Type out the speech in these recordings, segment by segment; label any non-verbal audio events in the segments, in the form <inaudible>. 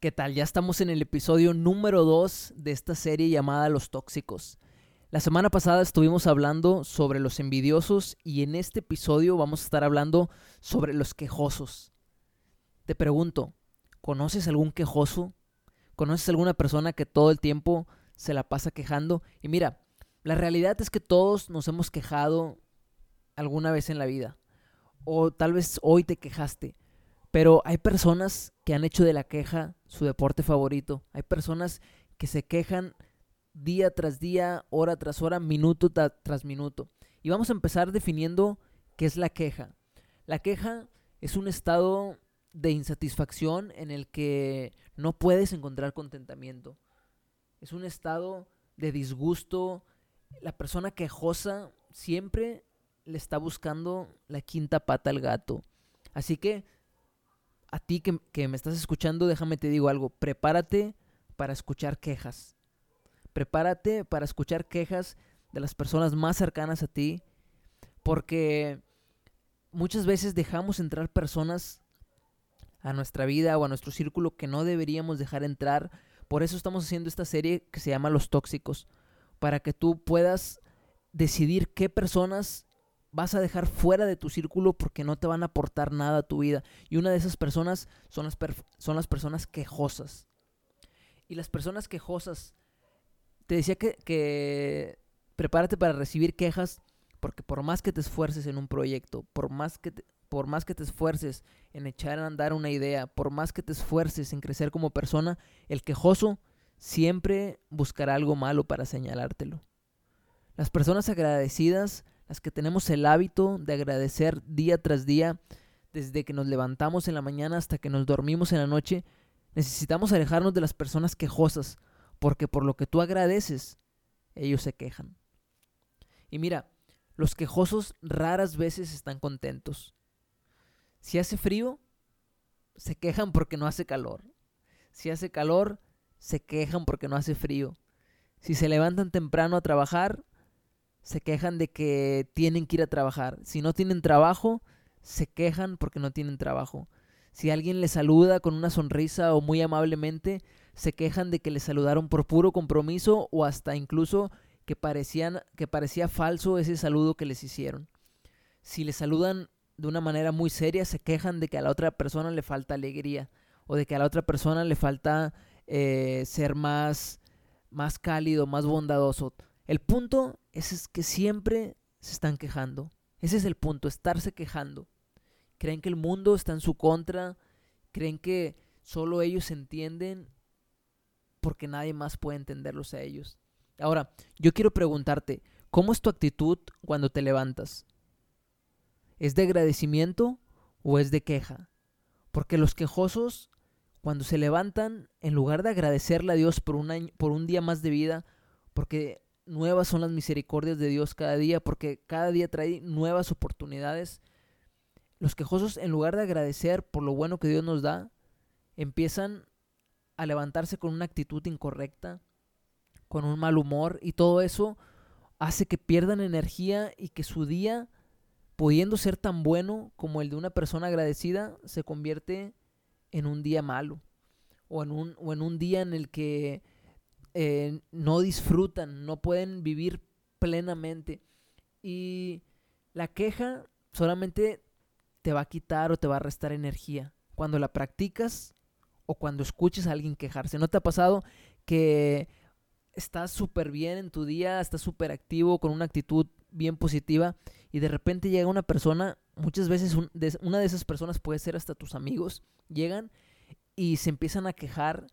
¿Qué tal? Ya estamos en el episodio número 2 de esta serie llamada Los Tóxicos. La semana pasada estuvimos hablando sobre los envidiosos y en este episodio vamos a estar hablando sobre los quejosos. Te pregunto, ¿conoces algún quejoso? ¿Conoces alguna persona que todo el tiempo se la pasa quejando? Y mira, la realidad es que todos nos hemos quejado alguna vez en la vida. O tal vez hoy te quejaste. Pero hay personas que han hecho de la queja su deporte favorito. Hay personas que se quejan día tras día, hora tras hora, minuto tras minuto. Y vamos a empezar definiendo qué es la queja. La queja es un estado de insatisfacción en el que no puedes encontrar contentamiento. Es un estado de disgusto. La persona quejosa siempre le está buscando la quinta pata al gato. Así que a ti que, me estás escuchando, déjame te digo algo, prepárate para escuchar quejas. Prepárate para escuchar quejas de las personas más cercanas a ti, porque muchas veces dejamos entrar personas a nuestra vida o a nuestro círculo que no deberíamos dejar entrar. Por eso estamos haciendo esta serie que se llama Los Tóxicos, para que tú puedas decidir qué personas vas a dejar fuera de tu círculo porque no te van a aportar nada a tu vida. Y una de esas personas son las, son las personas quejosas. Y las personas quejosas, te decía que, que prepárate para recibir quejas porque por más que te esfuerces en un proyecto, por más que por más que te esfuerces en echar a andar una idea, por más que te esfuerces en crecer como persona, el quejoso siempre buscará algo malo para señalártelo. Las personas agradecidas las que tenemos el hábito de agradecer día tras día, desde que nos levantamos en la mañana hasta que nos dormimos en la noche, necesitamos alejarnos de las personas quejosas, porque por lo que tú agradeces, ellos se quejan. Y mira, los quejosos raras veces están contentos. Si hace frío, se quejan porque no hace calor. Si hace calor, se quejan porque no hace frío. Si se levantan temprano a trabajar, se quejan de que tienen que ir a trabajar. Si no tienen trabajo, se quejan porque no tienen trabajo. Si alguien les saluda con una sonrisa o muy amablemente, se quejan de que les saludaron por puro compromiso o hasta incluso que, parecían, que parecía falso ese saludo que les hicieron. Si les saludan de una manera muy seria, se quejan de que a la otra persona le falta alegría o de que a la otra persona le falta eh, ser más, más cálido, más bondadoso. El punto es, que siempre se están quejando. Ese es el punto, estarse quejando. Creen que el mundo está en su contra, creen que solo ellos entienden porque nadie más puede entenderlos a ellos. Ahora, yo quiero preguntarte, ¿cómo es tu actitud cuando te levantas? ¿Es de agradecimiento o es de queja? Porque los quejosos, cuando se levantan, en lugar de agradecerle a Dios por un, año, por un día más de vida, porque nuevas son las misericordias de Dios cada día, porque cada día trae nuevas oportunidades. Los quejosos, en lugar de agradecer por lo bueno que Dios nos da, empiezan a levantarse con una actitud incorrecta, con un mal humor, y todo eso hace que pierdan energía y que su día, pudiendo ser tan bueno como el de una persona agradecida, se convierte en un día malo, o en un, o en un día en el que eh, no disfrutan, no pueden vivir plenamente. Y la queja solamente te va a quitar o te va a restar energía. Cuando la practicas o cuando escuches a alguien quejarse. ¿No te ha pasado que estás súper bien en tu día, estás súper activo, con una actitud bien positiva y de repente llega una persona, muchas veces una de esas personas puede ser hasta tus amigos, llegan y se empiezan a quejar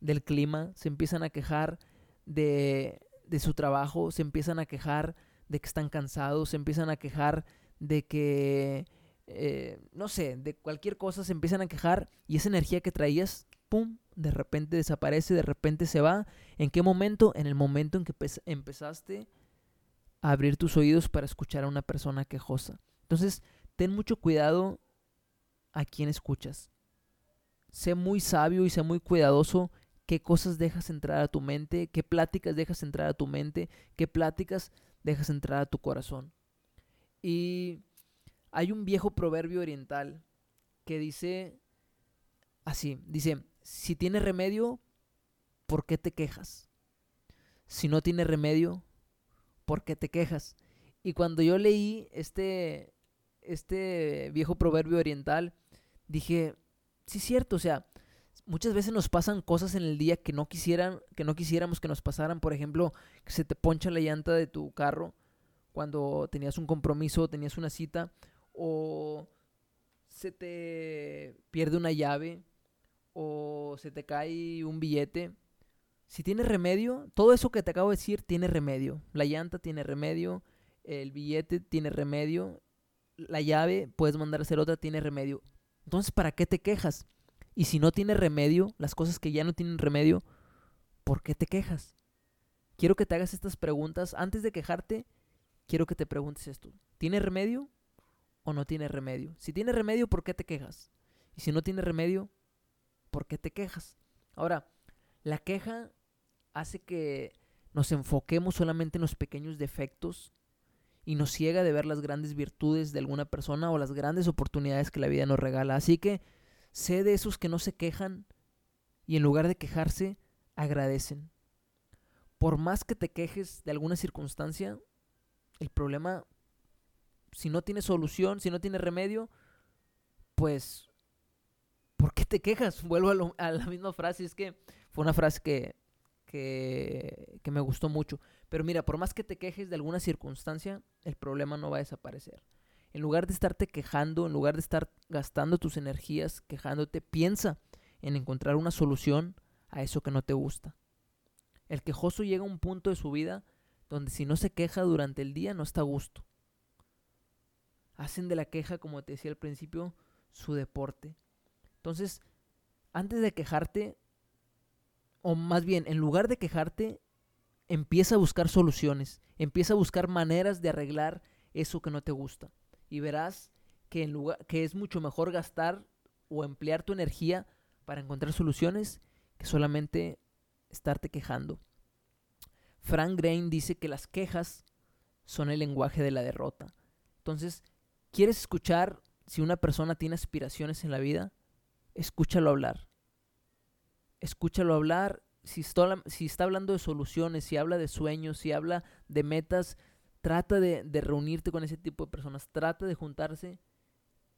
del clima, se empiezan a quejar de, de su trabajo, se empiezan a quejar de que están cansados, se empiezan a quejar de que, eh, no sé, de cualquier cosa se empiezan a quejar y esa energía que traías, ¡pum!, de repente desaparece, de repente se va. ¿En qué momento? En el momento en que empezaste a abrir tus oídos para escuchar a una persona quejosa. Entonces, ten mucho cuidado a quien escuchas. Sé muy sabio y sé muy cuidadoso qué cosas dejas entrar a tu mente, qué pláticas dejas entrar a tu mente, qué pláticas dejas entrar a tu corazón. Y hay un viejo proverbio oriental que dice así, dice, si tiene remedio, ¿por qué te quejas? Si no tiene remedio, ¿por qué te quejas? Y cuando yo leí este, este viejo proverbio oriental, dije, sí es cierto, o sea, muchas veces nos pasan cosas en el día que no quisieran, que no quisiéramos que nos pasaran, por ejemplo, que se te poncha la llanta de tu carro cuando tenías un compromiso, tenías una cita, o se te pierde una llave, o se te cae un billete. Si tiene remedio, todo eso que te acabo de decir tiene remedio. La llanta tiene remedio, el billete tiene remedio, la llave puedes mandar a hacer otra, tiene remedio. Entonces, ¿para qué te quejas? Y si no tiene remedio, las cosas que ya no tienen remedio, ¿por qué te quejas? Quiero que te hagas estas preguntas. Antes de quejarte, quiero que te preguntes esto. ¿Tiene remedio o no tiene remedio? Si tiene remedio, ¿por qué te quejas? Y si no tiene remedio, ¿por qué te quejas? Ahora, la queja hace que nos enfoquemos solamente en los pequeños defectos y nos ciega de ver las grandes virtudes de alguna persona o las grandes oportunidades que la vida nos regala. Así que sé de esos que no se quejan y en lugar de quejarse, agradecen. Por más que te quejes de alguna circunstancia, el problema, si no tiene solución, si no tiene remedio, pues ¿por qué te quejas? <laughs> Vuelvo a, la misma frase, es que fue una frase que, que, que me gustó mucho. Pero mira, por más que te quejes de alguna circunstancia, el problema no va a desaparecer. En lugar de estarte quejando, en lugar de estar gastando tus energías quejándote, piensa en encontrar una solución a eso que no te gusta. El quejoso llega a un punto de su vida donde si no se queja durante el día no está a gusto. Hacen de la queja, como te decía al principio, su deporte. Entonces, antes de quejarte, o más bien, en lugar de quejarte, empieza a buscar soluciones, empieza a buscar maneras de arreglar eso que no te gusta. Y verás que, en lugar, que es mucho mejor gastar o emplear tu energía para encontrar soluciones que solamente estarte quejando. Frank Grain dice que las quejas son el lenguaje de la derrota. Entonces, ¿quieres escuchar si una persona tiene aspiraciones en la vida? escúchalo hablar. Escúchalo hablar. Si está, si está hablando de soluciones, si habla de sueños, si habla de metas, trata de, reunirte con ese tipo de personas. Trata de juntarse,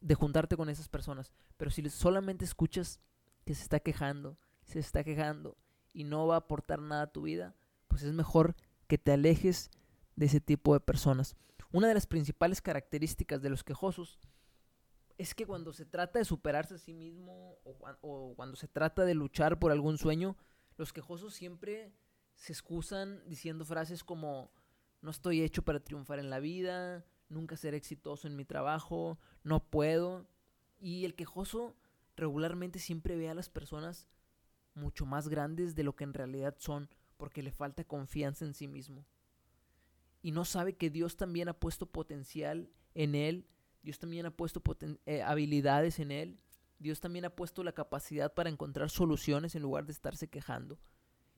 de juntarte con esas personas. Pero si solamente escuchas que se está quejando, se está quejando y no va a aportar nada a tu vida, pues es mejor que te alejes de ese tipo de personas. Una de las principales características de los quejosos es que cuando se trata de superarse a sí mismo o, cuando se trata de luchar por algún sueño, los quejosos siempre se excusan diciendo frases como no estoy hecho para triunfar en la vida, nunca seré exitoso en mi trabajo, no puedo. Y el quejoso regularmente siempre ve a las personas mucho más grandes de lo que en realidad son, porque le falta confianza en sí mismo. Y no sabe que Dios también ha puesto potencial en él Dios también ha puesto eh, habilidades en él. Dios también ha puesto la capacidad para encontrar soluciones en lugar de estarse quejando.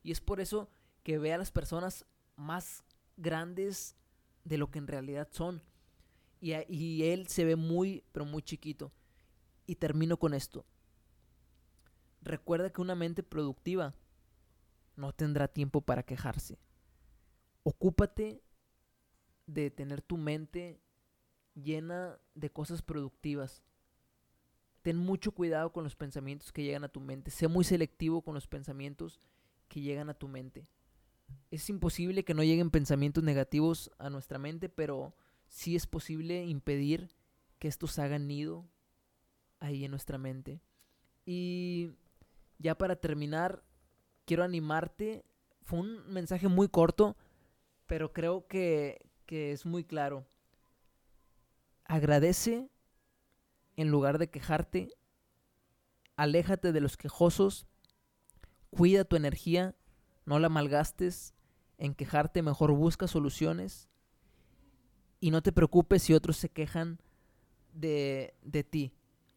Y es por eso que ve a las personas más grandes de lo que en realidad son. Y, él se ve muy, pero muy chiquito. Y termino con esto. Recuerda que una mente productiva no tendrá tiempo para quejarse. Ocúpate de tener tu mente llena de cosas productivas. Ten mucho cuidado con los pensamientos que llegan a tu mente. Sé muy selectivo con los pensamientos que llegan a tu mente. Es imposible que no lleguen pensamientos negativos a nuestra mente, pero sí es posible impedir que estos hagan nido ahí en nuestra mente. Y ya para terminar, quiero animarte. Fue un mensaje muy corto, pero creo que, que es muy claro. Agradece en lugar de quejarte. Aléjate de los quejosos. Cuida tu energía. No la malgastes en quejarte. Mejor busca soluciones. Y no te preocupes si otros se quejan de, de ti.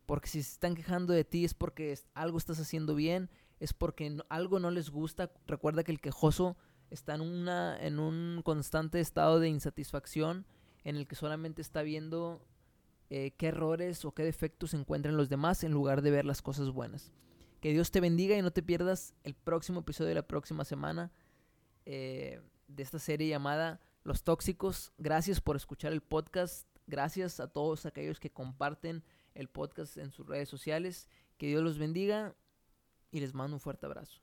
Porque si se están quejando de ti es porque algo estás haciendo bien, es porque algo no les gusta. Recuerda que el quejoso está en, una, en un constante estado de insatisfacción en el que solamente está viendo eh, qué errores o qué defectos encuentran los demás en lugar de ver las cosas buenas. Que Dios te bendiga y no te pierdas el próximo episodio de la próxima semana eh, de esta serie llamada Los Tóxicos. Gracias por escuchar el podcast. Gracias a todos aquellos que comparten el podcast en sus redes sociales. Que Dios los bendiga y les mando un fuerte abrazo.